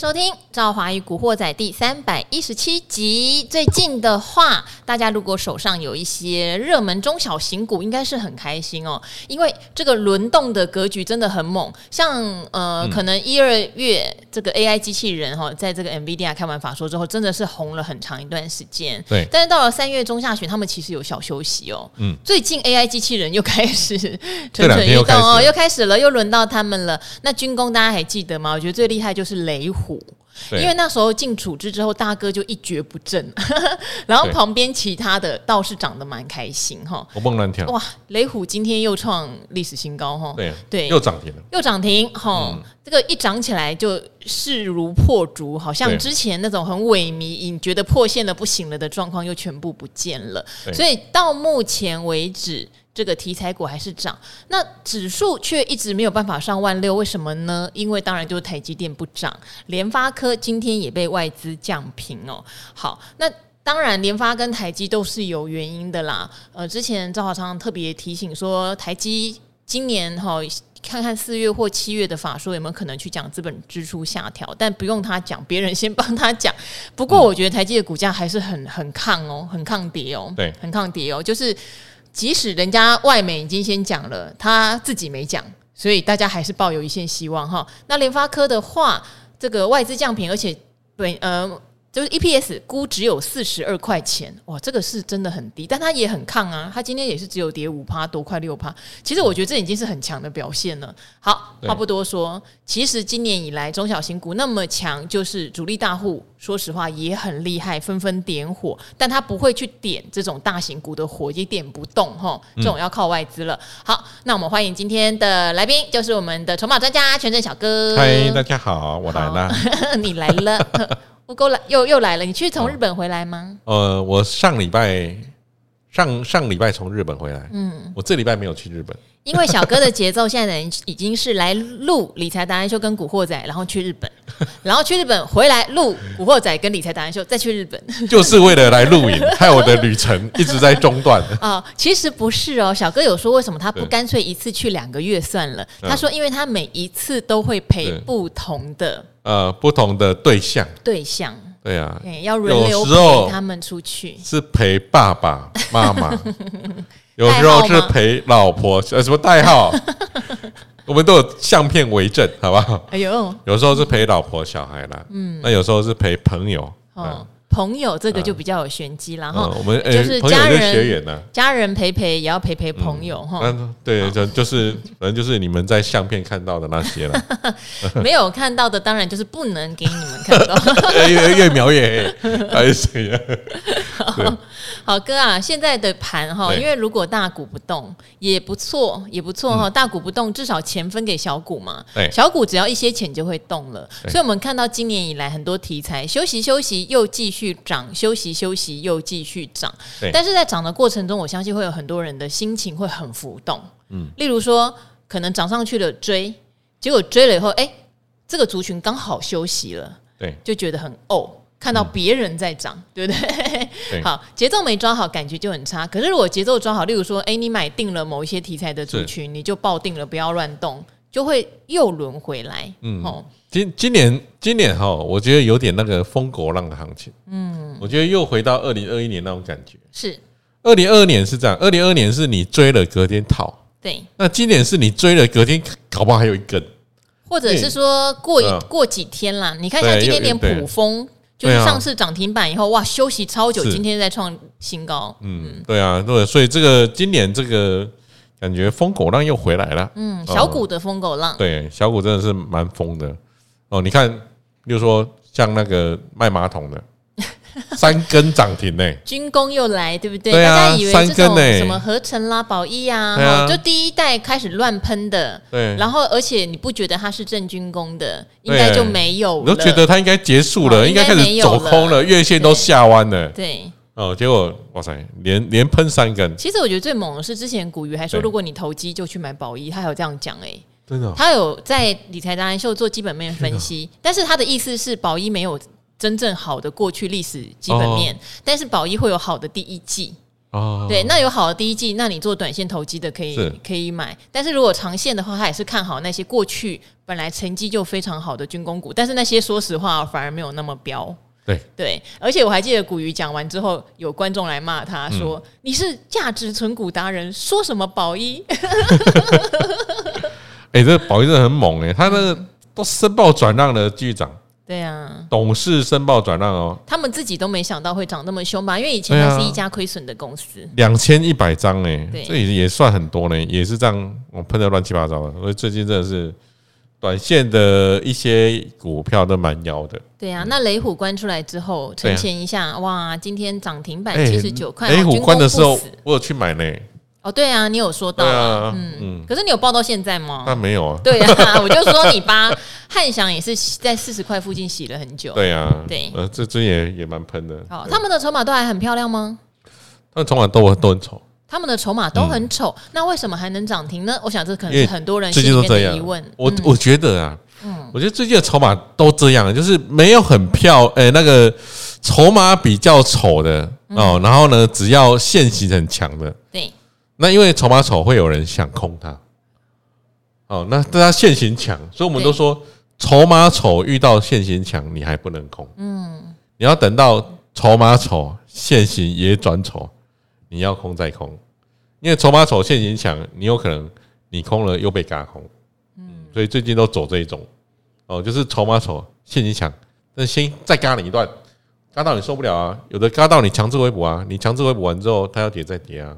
收听《赵华与古惑仔》第三百一十七集。最近的话，大家如果手上有一些热门中小型股，应该是很开心哦，因为这个轮动的格局真的很猛。像呃，嗯、可能一二月这个 AI 机器人哈、哦，在这个 NVIDIA 开完法说之后，真的是红了很长一段时间。对，但是到了三月中下旬，他们其实有小休息哦。嗯，最近 AI 机器人又开始蠢蠢欲动哦，又开始了，又轮到他们了。那军工大家还记得吗？我觉得最厉害就是雷虎。虎，因为那时候进处置之后，大哥就一蹶不振，然后旁边其他的倒是涨得蛮开心哈，活蹦乱跳。哇！雷虎今天又创历史新高哈，对对，又涨停了，又涨停哈，嗯、这个一涨起来就势如破竹，好像之前那种很萎靡，你觉得破线了不行了的状况又全部不见了，所以到目前为止。这个题材股还是涨，那指数却一直没有办法上万六，为什么呢？因为当然就是台积电不涨，联发科今天也被外资降平哦。好，那当然联发跟台积都是有原因的啦。呃，之前赵华昌特别提醒说，台积今年哈、哦，看看四月或七月的法说有没有可能去讲资本支出下调，但不用他讲，别人先帮他讲。不过我觉得台积的股价还是很很抗哦，很抗跌哦，对，很抗跌哦，就是。即使人家外媒已经先讲了，他自己没讲，所以大家还是抱有一线希望哈。那联发科的话，这个外资降频，而且本呃。就是 EPS 估只有四十二块钱，哇，这个是真的很低，但它也很抗啊，它今天也是只有跌五趴多，快六趴。其实我觉得这已经是很强的表现了。好，话不多说，其实今年以来中小型股那么强，就是主力大户，说实话也很厉害，纷纷点火，但他不会去点这种大型股的火，也点不动哈，这种要靠外资了。好，那我们欢迎今天的来宾，就是我们的筹码专家权证小哥。嗨，大家好，我来了，你来了。不够来又又来了，你去从日本回来吗？呃，我上礼拜上上礼拜从日本回来，嗯，我这礼拜没有去日本，因为小哥的节奏现在已经是来录理财达人秀跟古惑仔，然后去日本，然后去日本回来录古惑仔跟理财达人秀，再去日本，就是为了来录影，害我的旅程一直在中断啊、哦。其实不是哦，小哥有说为什么他不干脆一次去两个月算了？他说因为他每一次都会陪不同的。呃，不同的对象，对象，对啊，要轮流陪他们出去，是陪爸爸妈妈，有时候是陪老婆，呃，什么代号？我们都有相片为证，好不好？哎呦，有时候是陪老婆小孩啦，嗯，那有时候是陪朋友，嗯。朋友这个就比较有玄机，然后我们就是家人，家人陪陪也要陪陪朋友哈。嗯，对，就就是反正就是你们在相片看到的那些了。没有看到的，当然就是不能给你们看到。越越描越黑，还是？好哥啊，现在的盘哈，因为如果大股不动也不错，也不错哈。大股不动，至少钱分给小股嘛。小股只要一些钱就会动了。所以我们看到今年以来很多题材休息休息又继续。去涨，休息休息，又继续涨。对但是在涨的过程中，我相信会有很多人的心情会很浮动。嗯，例如说，可能涨上去了追，结果追了以后，哎，这个族群刚好休息了，对，就觉得很哦，看到别人在涨，嗯、对不对？对 好，节奏没抓好，感觉就很差。可是如果节奏抓好，例如说，哎，你买定了某一些题材的族群，你就抱定了，不要乱动，就会又轮回来。嗯，哦。今今年今年哈，我觉得有点那个疯狗浪的行情。嗯，我觉得又回到二零二一年那种感觉。是，二零二二年是这样，二零二二年是你追了隔天套。对。那今年是你追了隔天，搞不好还有一根。或者是说过一过几天啦，你看一下今天连普丰就是上次涨停板以后，哇，休息超久，今天在创新高。嗯，对啊，对，所以这个今年这个。感觉疯狗浪又回来了，嗯，小股的疯狗浪，对，小股真的是蛮疯的哦。你看，比如说像那个卖马桶的，三根涨停呢，军工又来，对不对？大家以为这种什么合成啦、宝一啊，就第一代开始乱喷的，对。然后，而且你不觉得它是正军工的，应该就没有了。我都觉得它应该结束了，应该开始走空了，月线都下弯了，对。哦，结果哇塞，连连喷三根。其实我觉得最猛的是之前古鱼还说，如果你投机就去买宝一，他有这样讲哎、欸，真的，他有在理财达人秀做基本面分析，的。但是他的意思是宝一没有真正好的过去历史基本面，哦、但是宝一会有好的第一季。哦，对，那有好的第一季，那你做短线投机的可以可以买，但是如果长线的话，他也是看好那些过去本来成绩就非常好的军工股，但是那些说实话反而没有那么彪。对。对，而且我还记得古鱼讲完之后，有观众来骂他说：“嗯、你是价值存股达人，说什么宝一？”哎、欸，这个宝一真的很猛哎、欸，他那个都申报转让的继续涨。对啊，董事申报转让哦，他们自己都没想到会涨那么凶吧？因为以前它是一家亏损的公司，两千一百张哎，这也也算很多呢，也是这样，我喷的乱七八糟的。所以最近真的是短线的一些股票都蛮妖的。对啊，那雷虎关出来之后，呈现一下，哇，今天涨停板七十九块。雷虎关的时候，我有去买呢。哦，对啊，你有说到，啊、嗯嗯，可是你有报到现在吗？那没有啊。对啊，我就说你把汉翔也是在四十块附近洗了很久。对啊，对，呃，这这也也蛮喷的。好，他们的筹码都还很漂亮吗？他们筹码都都很丑。他们的筹码都很丑，那为什么还能涨停呢？我想这可能是很多人心里面的疑问。我我觉得啊，嗯，我觉得最近的筹码都这样，就是没有很漂，哎，那个筹码比较丑的哦，然后呢，只要线型很强的，对。那因为筹码丑，会有人想空它，哦，那大家线型强，所以我们都说筹码丑遇到线型强，你还不能空，嗯，你要等到筹码丑线型也转丑，你要空再空，因为筹码丑线型强，你有可能你空了又被嘎空，嗯，所以最近都走这一种，哦，就是筹码丑线型强，那先再嘎你一段，嘎到你受不了啊，有的嘎到你强制回补啊，你强制回补完之后，它要跌再跌啊。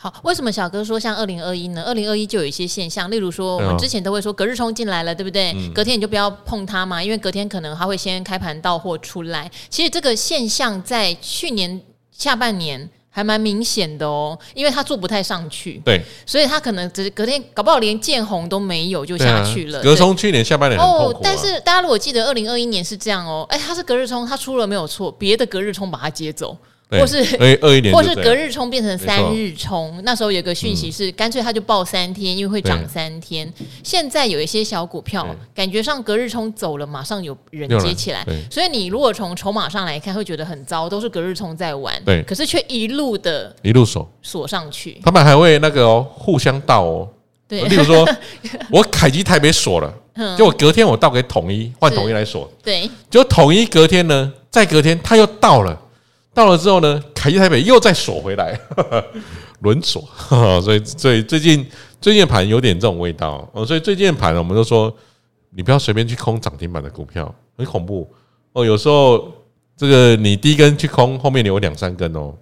好，为什么小哥说像二零二一呢？二零二一就有一些现象，例如说我们之前都会说隔日冲进来了，对不对？嗯、隔天你就不要碰它嘛，因为隔天可能它会先开盘到货出来。其实这个现象在去年下半年还蛮明显的哦，因为它做不太上去，对，所以它可能只是隔天搞不好连见红都没有就下去了。隔冲去年下半年、啊、哦，但是大家如果记得二零二一年是这样哦，哎，它是隔日冲，它出了没有错，别的隔日冲把它接走。或是二一年或是隔日冲变成三日冲，那时候有个讯息是干脆他就报三天，因为会涨三天。现在有一些小股票，感觉上隔日冲走了，马上有人接起来，所以你如果从筹码上来看，会觉得很糟，都是隔日冲在玩，对，可是却一路的一路锁。锁上去，他们还会那个哦，互相倒哦，对，例如说 我凯基台北锁了，结果隔天我倒给统一，换统一来锁，对，就统一隔天呢，再隔天他又倒了。到了之后呢，凯基台北又再锁回来，轮锁，所以所以最近最近盘有点这种味道。哦，所以最近盘我们都说，你不要随便去空涨停板的股票，很恐怖。哦。有时候这个你第一根去空，后面你有两三根哦，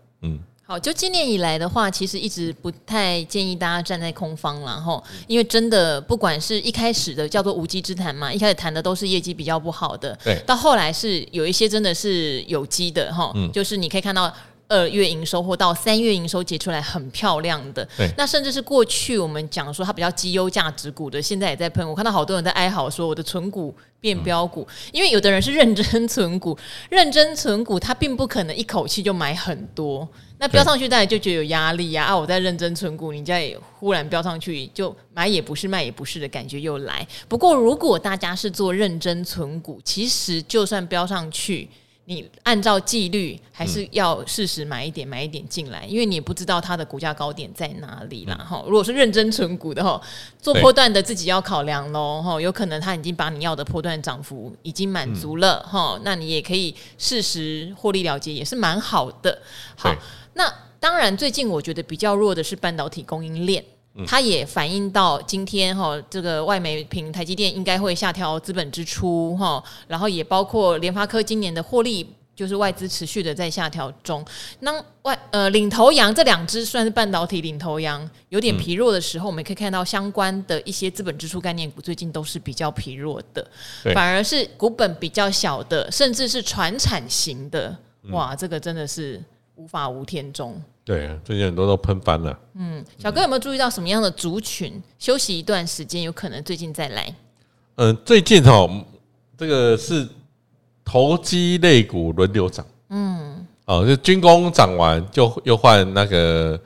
好，就今年以来的话，其实一直不太建议大家站在空方，然后因为真的不管是一开始的叫做无稽之谈嘛，一开始谈的都是业绩比较不好的，对，到后来是有一些真的是有机的哈，嗯，就是你可以看到二月营收或到三月营收结出来很漂亮的，对，那甚至是过去我们讲说它比较绩优价值股的，现在也在喷，我看到好多人在哀嚎说我的存股变标股，因为有的人是认真存股，认真存股，他并不可能一口气就买很多。那飙上去，大家就觉得有压力呀！啊，我在认真存股，你再忽然飙上去，就买也不是，卖也不是的感觉又来。不过，如果大家是做认真存股，其实就算飙上去，你按照纪律还是要适时买一点，买一点进来，因为你也不知道它的股价高点在哪里啦。哈，如果是认真存股的哈，做波段的自己要考量喽。哈，有可能它已经把你要的波段涨幅已经满足了哈，那你也可以适时获利了结，也是蛮好的。好。那当然，最近我觉得比较弱的是半导体供应链，它也反映到今天哈，这个外媒评台积电应该会下调资本支出哈，然后也包括联发科今年的获利，就是外资持续的在下调中。那外呃领头羊这两只算是半导体领头羊，有点疲弱的时候，我们可以看到相关的一些资本支出概念股最近都是比较疲弱的，反而是股本比较小的，甚至是传产型的，哇，这个真的是。无法无天中，对，最近很多都喷翻了。嗯，小哥有没有注意到什么样的族群休息一段时间，有可能最近再来？嗯，最近哈，这个是投机类股轮流涨。嗯，哦，就军工涨完，就又换那个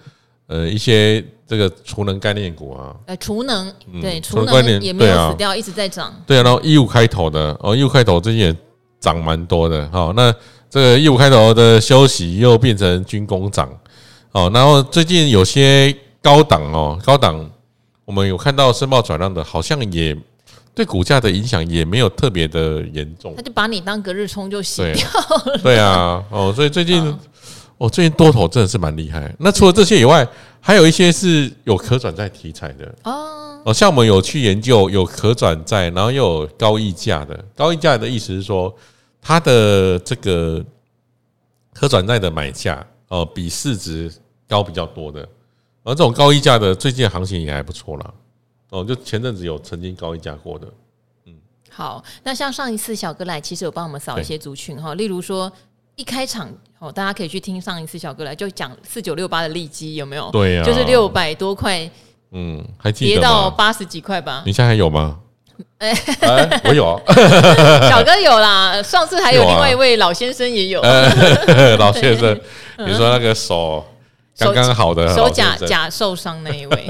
呃一些这个储能概念股啊。呃，储能对，储能也没有死掉，一直在涨。对啊，然后一五开头的哦，一五开头最近也涨蛮多的。好，那。这个一五开头的休息又变成军工涨，哦，然后最近有些高档哦，高档我们有看到申报转让的，好像也对股价的影响也没有特别的严重。他就把你当隔日冲就洗掉了。对 啊，哦，所以最近 哦，最近多头真的是蛮厉害。那除了这些以外，还有一些是有可转债题材的哦。哦，像我们有去研究有可转债，然后又有高溢价的。高溢价的意思是说，它的这个可转债的买价哦，比市值高比较多的。而这种高溢价的，最近的行情也还不错啦。哦，就前阵子有曾经高溢价过的。嗯，好，那像上一次小哥来，其实有帮我们扫一些族群哈，例如说。一开场哦，大家可以去听上一次小哥来就讲四九六八的利基有没有？对呀、啊，就是六百多块，嗯，还跌到八十几块吧？你现在还有吗？哎、欸，我有。啊，小哥有啦。上次还有另外一位老先生也有，有、啊欸，老先生，你说那个手刚刚好的手假假受伤那一位，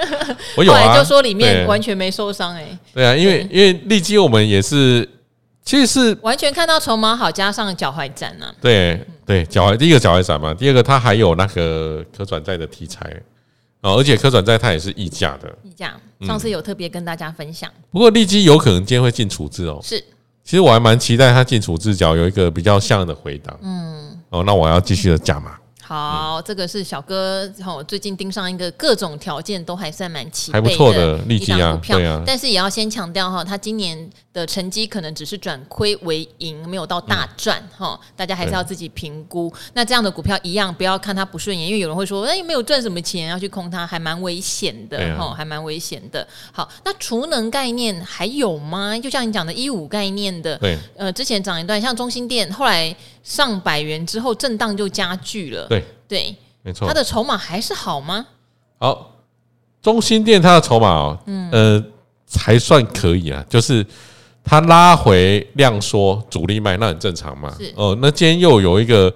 我有啊，后来就说里面完全没受伤哎、欸，对啊，因为因为立基我们也是。其实是完全看到筹码好，加上脚踝展呢。对对，脚踝第一个脚踝展嘛，第二个它还有那个可转债的题材哦，而且可转债它也是溢价的。溢价，上次有特别跟大家分享。不过利基有可能今天会进处置哦。是，其实我还蛮期待它进处置，角有一个比较像的回答。嗯，哦，那我要继续的加码。好，这个是小哥哈，最近盯上一个各种条件都还算蛮齐还不错的利基啊，对啊。但是也要先强调哈，他今年的成绩可能只是转亏为盈，没有到大赚哈，大家还是要自己评估。那这样的股票一样，不要看它不顺眼，因为有人会说，哎，没有赚什么钱，要去空它，还蛮危险的哈，还蛮危险的。好，那储能概念还有吗？就像你讲的，一五概念的，对，呃，之前涨一段，像中心店，后来。上百元之后震荡就加剧了，对对，没错。它的筹码还是好吗？好，中心店它的筹码哦，嗯呃还算可以啊，就是它拉回量缩，主力卖那很正常嘛。是哦，那今天又有一个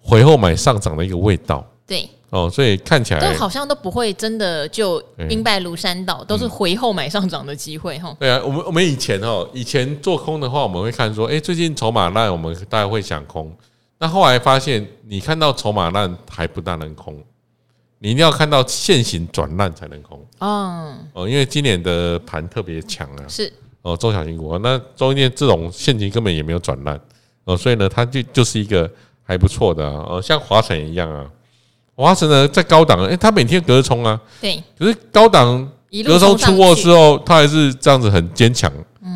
回后买上涨的一个味道，对。哦，所以看起来都好像都不会真的就兵败如山倒，都是回后买上涨的机会哈。对啊，我们我们以前哦，以前做空的话，我们会看说，哎，最近筹码烂，我们大家会想空。那后来发现，你看到筹码烂还不大能空，你一定要看到线型转烂才能空。嗯哦，因为今年的盘特别强啊，是。哦，中小型股，那中间这种线型根本也没有转烂。哦，所以呢，它就就是一个还不错的哦，像华晨一样啊。华晨呢，在高档，哎，它每天隔日冲啊，对，可是高档隔日冲出货之后，它还是这样子很坚强，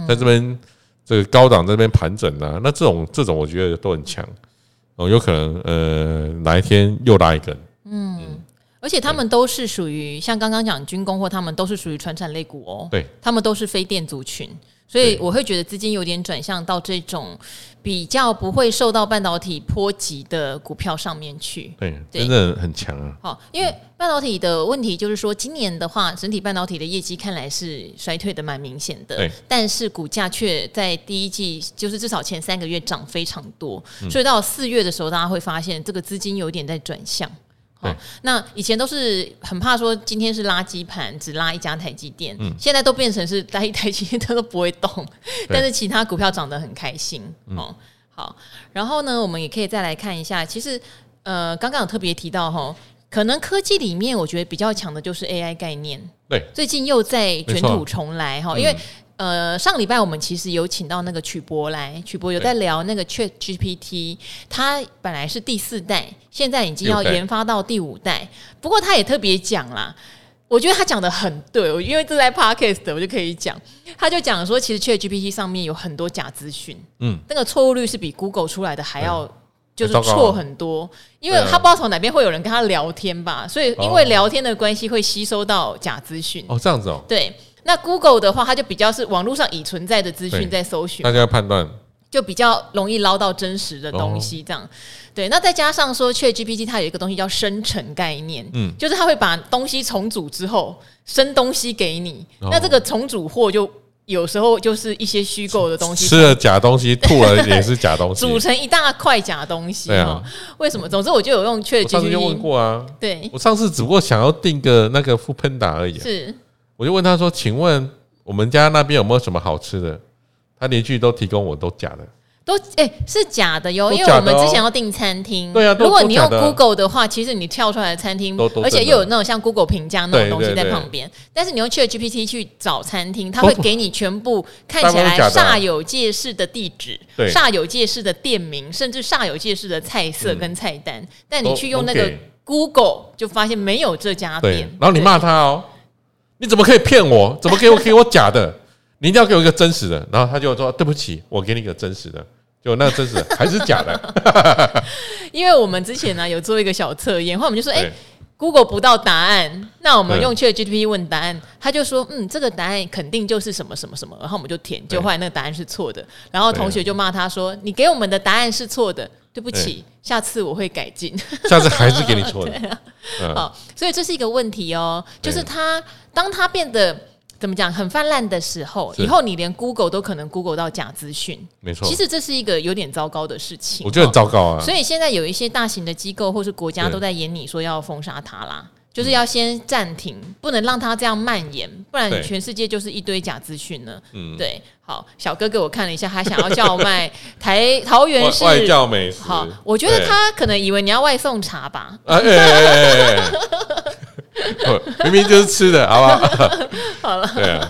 在这边这个高档这边盘整啊，那这种这种我觉得都很强哦，有可能呃哪一天又拉一根，嗯，而且他们都是属于像刚刚讲军工或他们都是属于传产类股哦，对，他们都是非电族群。所以我会觉得资金有点转向到这种比较不会受到半导体波及的股票上面去。对，真的很强啊！好，因为半导体的问题就是说，今年的话，整体半导体的业绩看来是衰退的蛮明显的。对，但是股价却在第一季，就是至少前三个月涨非常多。所以到四月的时候，大家会发现这个资金有点在转向。哦，那以前都是很怕说今天是垃圾盘，只拉一家台积电，嗯，现在都变成是拉一台积电它都不会动，但是其他股票涨得很开心哦。好，然后呢，我们也可以再来看一下，其实呃，刚刚有特别提到哈，可能科技里面我觉得比较强的就是 AI 概念，对，最近又在卷土重来哈，因为。呃，上个礼拜我们其实有请到那个曲博来，曲博有在聊那个 Chat GPT，它本来是第四代，现在已经要研发到第五代。不过他也特别讲啦，我觉得他讲的很对，因为这在 Podcast 我就可以讲，他就讲说，其实 Chat GPT 上面有很多假资讯，嗯，那个错误率是比 Google 出来的还要就是错很多，因为他不知道从哪边会有人跟他聊天吧，所以因为聊天的关系会吸收到假资讯。哦，这样子哦，对。那 Google 的话，它就比较是网络上已存在的资讯在搜寻，大家要判断，就比较容易捞到真实的东西。这样，对。那再加上说，ChatGPT 它有一个东西叫生成概念，嗯，就是它会把东西重组之后生东西给你。那这个重组货就有时候就是一些虚构的东西，吃了假东西，吐了也是假东西，组成一大块假东西。对啊，为什么？总之我就有用 ChatGPT，我上次就问过啊。对，我上次只不过想要订个那个 foodpanda 而已。是。我就问他说：“请问我们家那边有没有什么好吃的？”他连续都提供我都假的。都哎、欸、是假的哟，因为我们之前要订餐厅，对啊，如果你用 Google 的话，其实你跳出来的餐厅，而且又有那种像 Google 评价那种东西在旁边。但是你用 ChatGPT 去找餐厅，它会给你全部看起来煞有介事的地址、煞有介事的店名，甚至煞有介事的菜色跟菜单。但你去用那个 Google，就发现没有这家店。然后你骂他哦，你怎么可以骗我？怎么给我给我假的？你一定要给我一个真实的，然后他就说：“对不起，我给你一个真实的。”就那个真实的还是假的？因为我们之前呢、啊、有做一个小测验，后来我们就说：“哎、欸、，Google 不到答案，那我们用 ChatGPT 问答案，他就说：嗯，这个答案肯定就是什么什么什么。”然后我们就填，就后来那个答案是错的。然后同学就骂他说：“你给我们的答案是错的，对不起，下次我会改进。”下次还是给你错的。对啊嗯、好，所以这是一个问题哦，就是它当它变得。怎么讲？很泛滥的时候，以后你连 Google 都可能 Google 到假资讯，没错。其实这是一个有点糟糕的事情，我觉得很糟糕啊。所以现在有一些大型的机构或是国家都在演你说要封杀它啦，就是要先暂停，不能让它这样蔓延，不然全世界就是一堆假资讯了。嗯，对。好，小哥给我看了一下，他想要叫卖 台桃园市外教美食。好，我觉得他可能以为你要外送茶吧。明明就是吃的，好不好？好了，对啊，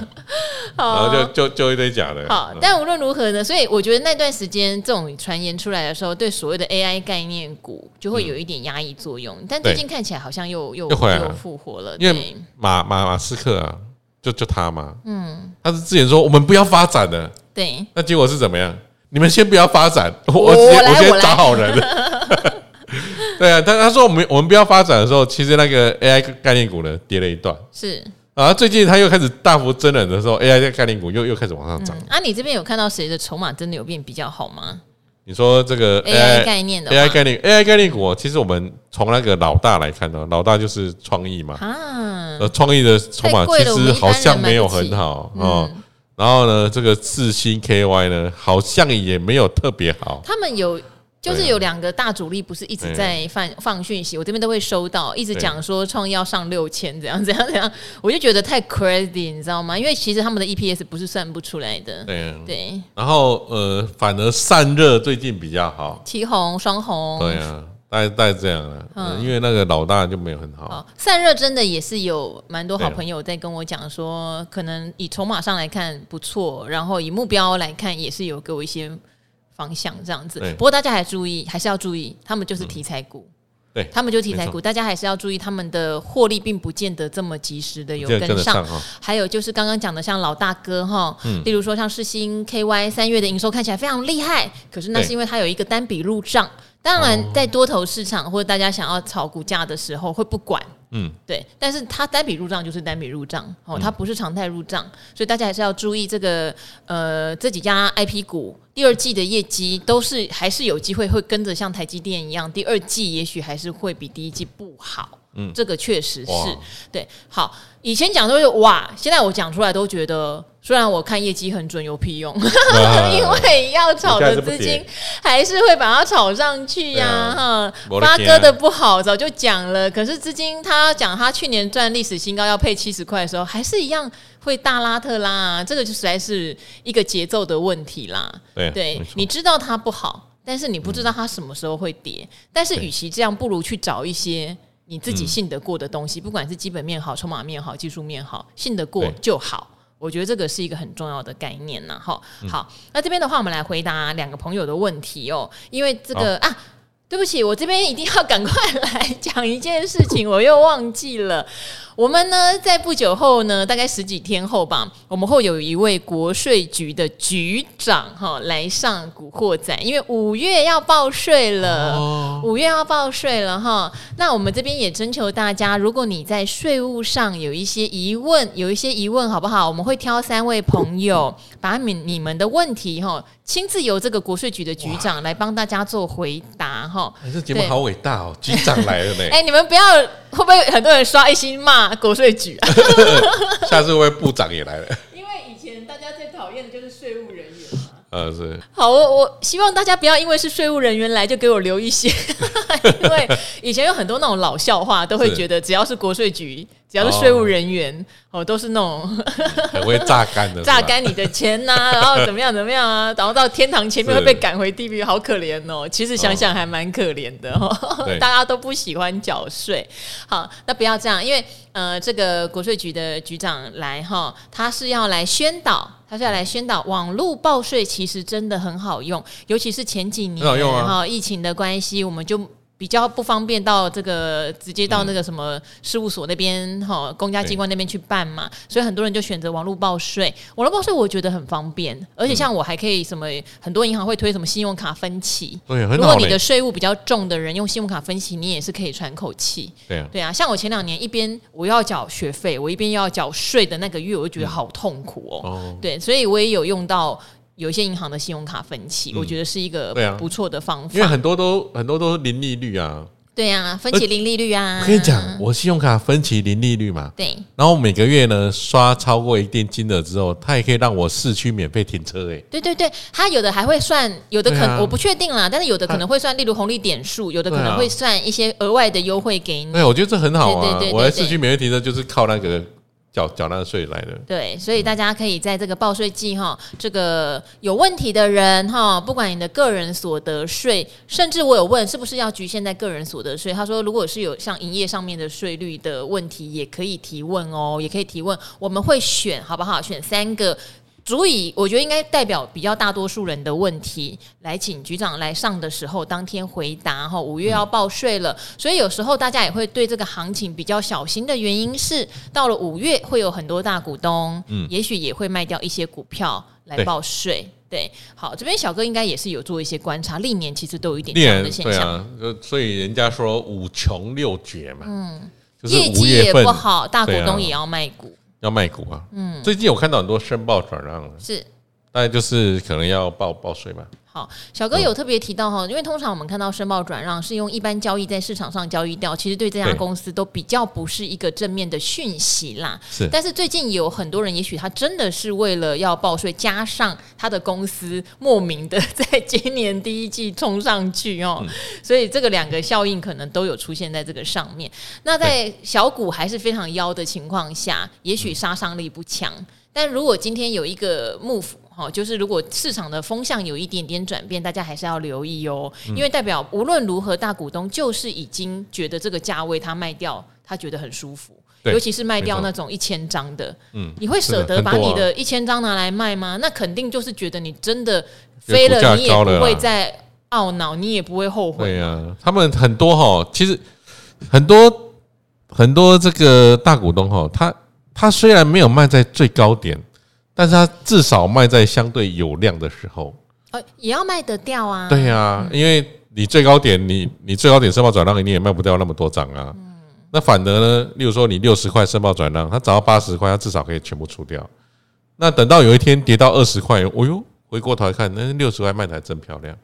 然后就就就一堆假的。好，但无论如何呢，所以我觉得那段时间这种传言出来的时候，对所谓的 AI 概念股就会有一点压抑作用。但最近看起来好像又又又复活了，因为马马马斯克啊，就就他嘛，嗯，他是之前说我们不要发展的，对，那结果是怎么样？你们先不要发展，我先我先找好人。对啊，他他说我们我们不要发展的时候，其实那个 AI 概念股呢跌了一段，是啊，最近他又开始大幅增冷的时候，AI 概念股又又开始往上涨。啊，你这边有看到谁的筹码真的有变比较好吗？你说这个 AI 概念的 AI 概念 AI 概念股，其实我们从那个老大来看呢，老大就是创意嘛啊，呃，创意的筹码其实好像没有很好哦。然后呢，这个四星 KY 呢，好像也没有特别好。他们有。就是有两个大主力，不是一直在放放讯息，我这边都会收到，一直讲说创意要上六千，怎样怎样怎样，我就觉得太 crazy，你知道吗？因为其实他们的 EPS 不是算不出来的。对对。然后呃，反而散热最近比较好，旗红双红。对啊，大概大概这样了。嗯，因为那个老大就没有很好。散热真的也是有蛮多好朋友在跟我讲说，可能以筹码上来看不错，然后以目标来看也是有给我一些。方向这样子，不过大家还注意，还是要注意，他们就是题材股，对，他们就是题材股，大家还是要注意他们的获利，并不见得这么及时的有跟上。还有就是刚刚讲的，像老大哥哈，例如说像世新 KY 三月的营收看起来非常厉害，可是那是因为它有一个单笔入账。当然，在多头市场或者大家想要炒股价的时候，会不管。嗯，对，但是它单笔入账就是单笔入账哦，它不是常态入账，所以大家还是要注意这个呃这几家 IP 股第二季的业绩都是还是有机会会跟着像台积电一样，第二季也许还是会比第一季不好。嗯，这个确实是哇对。好，以前讲都是哇，现在我讲出来都觉得。虽然我看业绩很准，有屁用？因为要炒的资金还是会把它炒上去呀、啊。哈，发哥的不好早就讲了，可是资金他讲他去年赚历史新高要配七十块的时候，还是一样会大拉特拉啊。这个就实在是一个节奏的问题啦。对，对，你知道它不好，但是你不知道它什么时候会跌。但是与其这样，不如去找一些你自己信得过的东西，不管是基本面好、筹码面好、技术面好，信得过就好。我觉得这个是一个很重要的概念呐，哈，好，那这边的话，我们来回答两个朋友的问题哦，因为这个啊。对不起，我这边一定要赶快来讲一件事情，我又忘记了。我们呢，在不久后呢，大概十几天后吧，我们会有一位国税局的局长哈来上古惑仔，因为五月要报税了，五月要报税了哈。那我们这边也征求大家，如果你在税务上有一些疑问，有一些疑问，好不好？我们会挑三位朋友，把你你们的问题哈，亲自由这个国税局的局长来帮大家做回答哈。哎，这节目好伟大哦！局长来了呢。哎，你们不要，会不会很多人刷一心骂国税局啊？下次会不会部长也来了？因为以前大家最讨厌的就是税务人员嘛。呃，是。好，我我希望大家不要因为是税务人员来就给我留一些，因为以前有很多那种老笑话，都会觉得只要是国税局。只要是税务人员哦，哦，都是那种很会榨干的，榨干你的钱呐、啊，然后怎么样怎么样啊，然后到天堂前面会被赶回地狱，好可怜哦。其实想想还蛮可怜的哦，大家都不喜欢缴税。好，那不要这样，因为呃，这个国税局的局长来哈，他是要来宣导，他是要来宣导网络报税其实真的很好用，尤其是前几年哈、啊、疫情的关系，我们就。比较不方便到这个直接到那个什么事务所那边哈、嗯，公家机关那边去办嘛，所以很多人就选择网络报税。网络报税我觉得很方便，而且像我还可以什么，很多银行会推什么信用卡分期。对，如果你的税务比较重的人用信用卡分期，你也是可以喘口气。对啊，对啊，像我前两年一边我要缴学费，我一边又要缴税的那个月，我就觉得好痛苦哦。哦，对，所以我也有用到。有一些银行的信用卡分期，嗯，我觉得是一个不错的方法，因为很多都很多都是零利率啊。对啊，分期零利率啊。我跟你讲，我信用卡分期零利率嘛。对。然后每个月呢，刷超过一定金额之后，它也可以让我市区免费停车。诶。对对对，它有的还会算，有的可能我不确定啦，但是有的可能会算，例如红利点数，有的可能会算一些额外的优惠给你。对，我觉得这很好啊。我在市区免费停车就是靠那个。缴缴纳税来的，对，所以大家可以在这个报税季哈，这个有问题的人哈，不管你的个人所得税，甚至我有问是不是要局限在个人所得税，他说如果是有像营业上面的税率的问题，也可以提问哦，也可以提问，我们会选好不好？选三个。足以，我觉得应该代表比较大多数人的问题，来请局长来上的时候，当天回答哈。五月要报税了，所以有时候大家也会对这个行情比较小心的原因是，到了五月会有很多大股东，嗯，也许也会卖掉一些股票来报税。对，好，这边小哥应该也是有做一些观察，历年其实都有一点这样的现象。对啊，所以人家说五穷六绝嘛，嗯，业绩也不好，大股东也要卖股。要卖股啊！嗯，最近我看到很多申报转让了，是，大概就是可能要报报税吧。好，小哥有特别提到哈，因为通常我们看到申报转让是用一般交易在市场上交易掉，其实对这家公司都比较不是一个正面的讯息啦。是，但是最近有很多人，也许他真的是为了要报税，加上他的公司莫名的 在今年第一季冲上去哦，所以这个两个效应可能都有出现在这个上面。那在小股还是非常妖的情况下，也许杀伤力不强，但如果今天有一个 move。好，就是如果市场的风向有一点点转变，大家还是要留意哦，因为代表无论如何，大股东就是已经觉得这个价位他卖掉，他觉得很舒服，尤其是卖掉那种一千张的，嗯，你会舍得把你的一千张拿来卖吗？那肯定就是觉得你真的飞了，你也不会再懊恼，你也不会后悔。对啊，他们很多哈，其实很多很多这个大股东哈，他他虽然没有卖在最高点。但是它至少卖在相对有量的时候，呃，也要卖得掉啊。对呀、啊，因为你最高点，你你最高点申报转让，你也卖不掉那么多张啊。那反而呢，例如说你六十块申报转让，它涨到八十块，它至少可以全部出掉。那等到有一天跌到二十块，哦呦，回过头来看，那六十块卖的还真漂亮。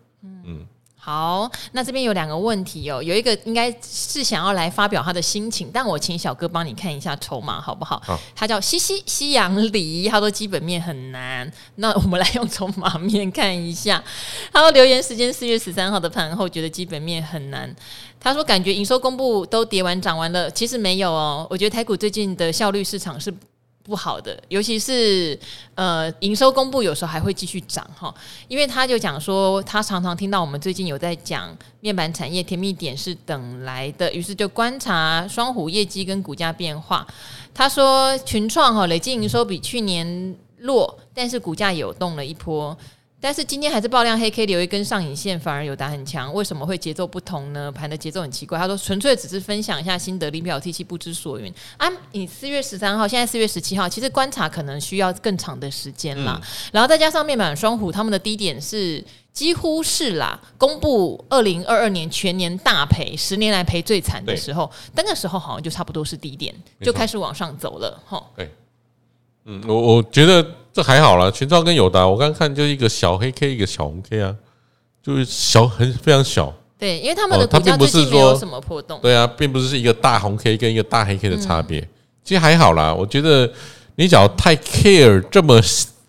嗯。好，那这边有两个问题哦，有一个应该是想要来发表他的心情，但我请小哥帮你看一下筹码好不好？好，他叫西西西洋梨，他说基本面很难，那我们来用筹码面看一下。他说留言时间四月十三号的盘后，觉得基本面很难。他说感觉营收公布都跌完涨完了，其实没有哦，我觉得台股最近的效率市场是。不好的，尤其是呃营收公布有时候还会继续涨哈，因为他就讲说他常常听到我们最近有在讲面板产业甜蜜点是等来的，于是就观察双虎业绩跟股价变化。他说群创哈累计营收比去年弱，但是股价有动了一波。但是今天还是爆量黑 K 留一根上影线，反而有打很强，为什么会节奏不同呢？盘的节奏很奇怪。他说纯粹只是分享一下心得，林表 T 七不知所云啊。你四月十三号，现在四月十七号，其实观察可能需要更长的时间啦。嗯、然后再加上面板双虎他们的低点是几乎是啦，公布二零二二年全年大赔，十年来赔最惨的时候，那个时候好像就差不多是低点，就开始往上走了哈。对，嗯，我我觉得。这还好啦，群创跟友达，我刚看就一个小黑 K，一个小红 K 啊，就是小很非常小。对，因为他们的股价最近没有什么波动。对啊，并不是一个大红 K 跟一个大黑 K 的差别。其实还好啦，我觉得你只要太 care 这么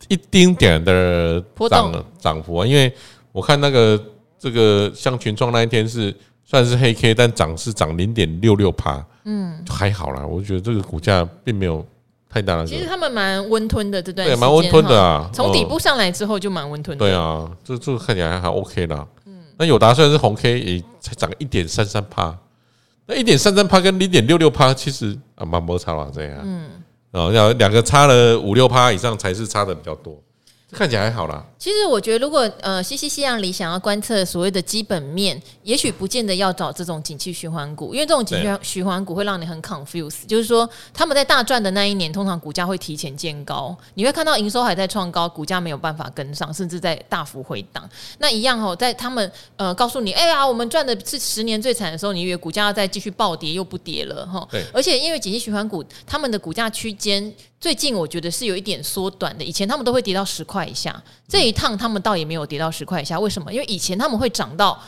一丁点的涨涨幅啊，因为我看那个这个像群创那一天是算是黑 K，但涨是涨零点六六趴，嗯，还好啦。我觉得这个股价并没有太大了。其实他们蛮温吞的这段时间，对，蛮温吞的啊。从底部上来之后就蛮温吞的。对啊，这这个看起来还还 OK 啦。嗯，那友达虽然是红 K，也才涨一点三三趴。那一点三三趴跟零点六六趴，其实啊蛮摩擦了这样。嗯，然后两个差了五六趴以上才是差的比较多。看起来还好啦。其实我觉得，如果呃，西西西洋里想要观测所谓的基本面，也许不见得要找这种景气循环股，因为这种景气循环股会让你很 confused。就是说，他们在大赚的那一年，通常股价会提前见高，你会看到营收还在创高，股价没有办法跟上，甚至在大幅回档。那一样哦，在他们呃告诉你，哎呀，我们赚的是十年最惨的时候，你以为股价要再继续暴跌，又不跌了哈。对。而且因为景气循环股，他们的股价区间。最近我觉得是有一点缩短的，以前他们都会跌到十块以下，这一趟他们倒也没有跌到十块以下，为什么？因为以前他们会涨到，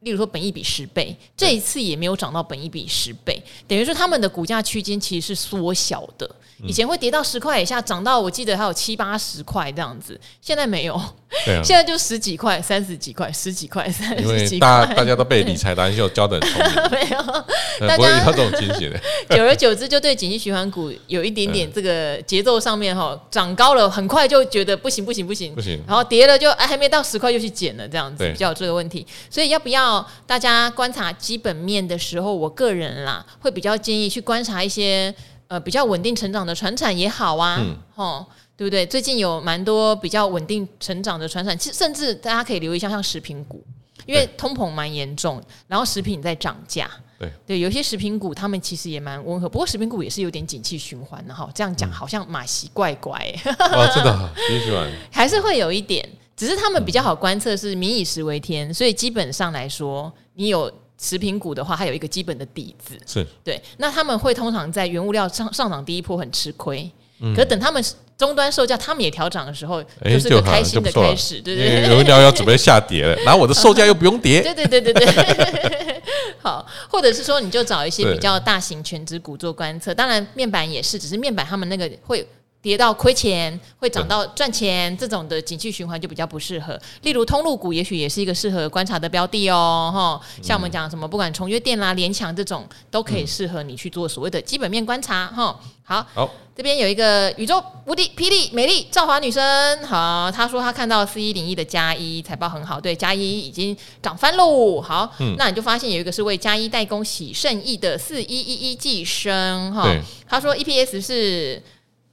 例如说本一比十倍，这一次也没有涨到本一比十倍，等于说他们的股价区间其实是缩小的。以前会跌到十块以下，涨到我记得还有七八十块这样子，现在没有，对啊、现在就十几块、三十几块、十几块、三十几块。因为大大家都被理财达人秀教的很聪明，没有，不会遇到这种惊喜的。久而久之，就对景气循环股有一点点这个节奏上面哈，涨高了很快就觉得不行不行不行不行，然后跌了就哎还没到十块就去减了这样子，比较有这个问题。所以要不要大家观察基本面的时候，我个人啦会比较建议去观察一些。呃，比较稳定成长的船产也好啊，嗯，吼，对不对？最近有蛮多比较稳定成长的传产，其实甚至大家可以留意一下，像食品股，因为通膨蛮严重，然后食品在涨价，对对，有些食品股他们其实也蛮温和，不过食品股也是有点景气循环的哈。这样讲好像马习怪怪，哦，真的景气循环 还是会有一点，只是他们比较好观测是民以食为天，所以基本上来说，你有。食品股的话，它有一个基本的底子，是对。那他们会通常在原物料上上涨第一波很吃亏，嗯、可是等他们终端售价他们也调涨的时候，欸、就是个开心的开始，对对对。原物料要准备下跌了，然后我的售价又不用跌，对对对对对。好，或者是说，你就找一些比较大型全职股做观测，当然面板也是，只是面板他们那个会。跌到亏钱，会涨到赚钱，这种的景气循环就比较不适合。例如通路股，也许也是一个适合观察的标的哦。哈，像我们讲什么，不管重约店啦、联强这种，都可以适合你去做所谓的基本面观察。哈，好，好，这边有一个宇宙无敌霹雳美丽兆华女生，好，她说她看到四一零一的加一财报很好，对，加一已经涨翻喽。好，嗯、那你就发现有一个是为加一代工喜胜益的四一一一寄生，哈，她说 EPS 是。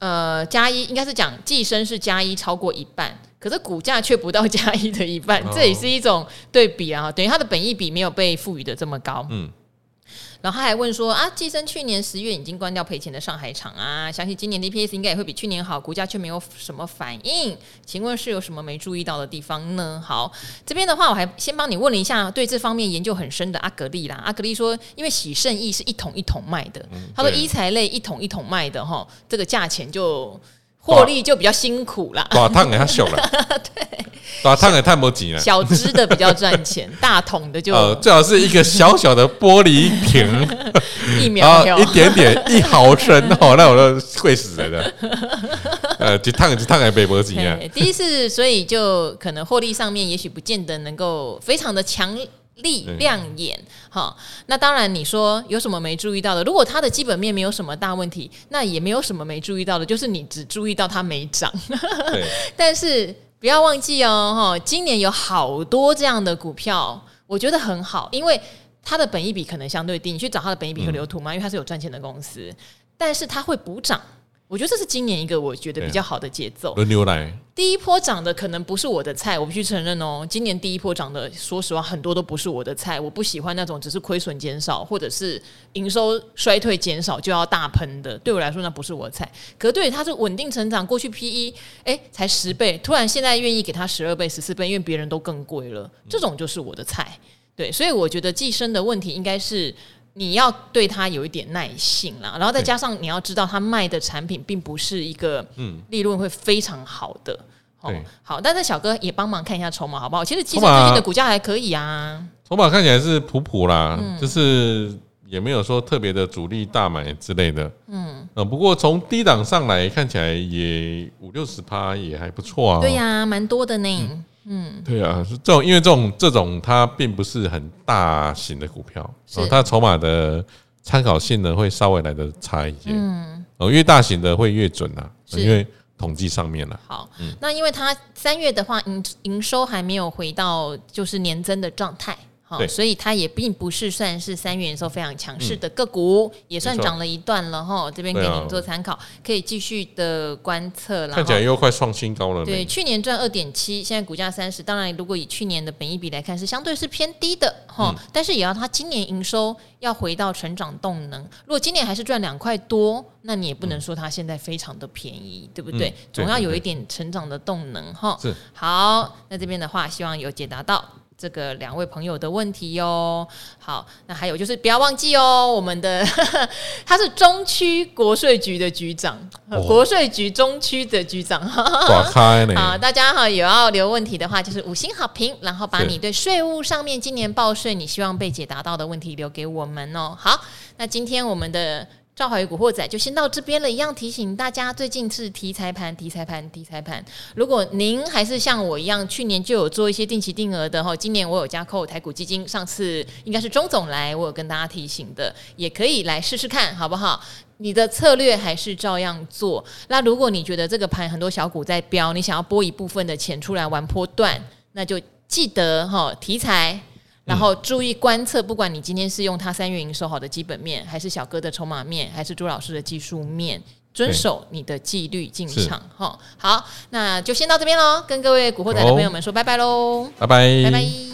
呃，加一应该是讲寄生是加一超过一半，可是股价却不到加一的一半，哦、这也是一种对比啊，等于它的本益比没有被赋予的这么高。嗯。然后他还问说啊，济生去年十月已经关掉赔钱的上海厂啊，相信今年的 EPS 应该也会比去年好，股价却没有什么反应，请问是有什么没注意到的地方呢？好，这边的话我还先帮你问了一下对这方面研究很深的阿格力啦，阿格力说，因为喜胜益是一桶一桶卖的，嗯、他说医材类一桶一桶卖的哈，这个价钱就。获利就比较辛苦啦，把烫给他小了，对，大桶也太没钱了。小支的比较赚钱，大桶的就 呃，最好是一个小小的玻璃瓶，一秒一点点一毫升哦，那我都会死了的。呃，就烫就烫还被没钱啊。第一次，所以就可能获利上面也许不见得能够非常的强。力亮眼，好，那当然你说有什么没注意到的？如果它的基本面没有什么大问题，那也没有什么没注意到的，就是你只注意到它没涨。对 但是不要忘记哦，哈，今年有好多这样的股票，我觉得很好，因为它的本益比可能相对低，你去找它的本益比和流图嘛，因为它是有赚钱的公司，但是它会补涨。我觉得这是今年一个我觉得比较好的节奏。轮流来，第一波涨的可能不是我的菜，我必须承认哦。今年第一波涨的，说实话很多都不是我的菜。我不喜欢那种只是亏损减少或者是营收衰退减少就要大喷的，对我来说那不是我的菜。可是对它是稳定成长，过去 PE 哎才十倍，突然现在愿意给它十二倍、十四倍，因为别人都更贵了，这种就是我的菜。对，所以我觉得寄生的问题应该是。你要对他有一点耐性啦，然后再加上你要知道他卖的产品并不是一个利润会非常好的。嗯、哦，好，但是小哥也帮忙看一下筹码好不好？其实其实最近的股价还可以啊，筹码看起来是普普啦，嗯、就是也没有说特别的主力大买之类的。嗯，呃，不过从低档上来看起来也五六十趴也还不错啊。对呀，蛮多的呢。嗯，嗯对啊，这种因为这种这种它并不是很大型的股票，哦它筹码的参考性呢会稍微来的差一些。嗯，哦，越大型的会越准啊，是因为。统计上面了。好，嗯、那因为它三月的话，营营收还没有回到就是年增的状态。对所以它也并不是算是三月营收非常强势的个股，嗯、也算涨了一段了哈。这边给您做参考，可以继续的观测了。看起来又快创新高了。对，去年赚二点七，现在股价三十。当然，如果以去年的本益比来看，是相对是偏低的哈。嗯、但是也要它今年营收要回到成长动能。如果今年还是赚两块多，那你也不能说它现在非常的便宜，对不对？嗯、总要有一点成长的动能哈。是。好，那这边的话，希望有解答到。这个两位朋友的问题哟、哦，好，那还有就是不要忘记哦，我们的 他是中区国税局的局长，哦、国税局中区的局长，打开呢啊，大家哈有要留问题的话，就是五星好评，然后把你对税务上面今年报税你希望被解答到的问题留给我们哦。好，那今天我们的。赵华与古惑仔就先到这边了，一样提醒大家，最近是题材盘，题材盘，题材盘。如果您还是像我一样，去年就有做一些定期定额的哈，今年我有加扣台股基金，上次应该是钟总来，我有跟大家提醒的，也可以来试试看，好不好？你的策略还是照样做。那如果你觉得这个盘很多小股在飙，你想要拨一部分的钱出来玩波段，那就记得哈题材。然后注意观测，不管你今天是用它三月营收好的基本面，还是小哥的筹码面，还是朱老师的技术面，遵守你的纪律进场哈。好，那就先到这边喽，跟各位古惑仔的朋友们说拜拜喽，拜拜，拜拜。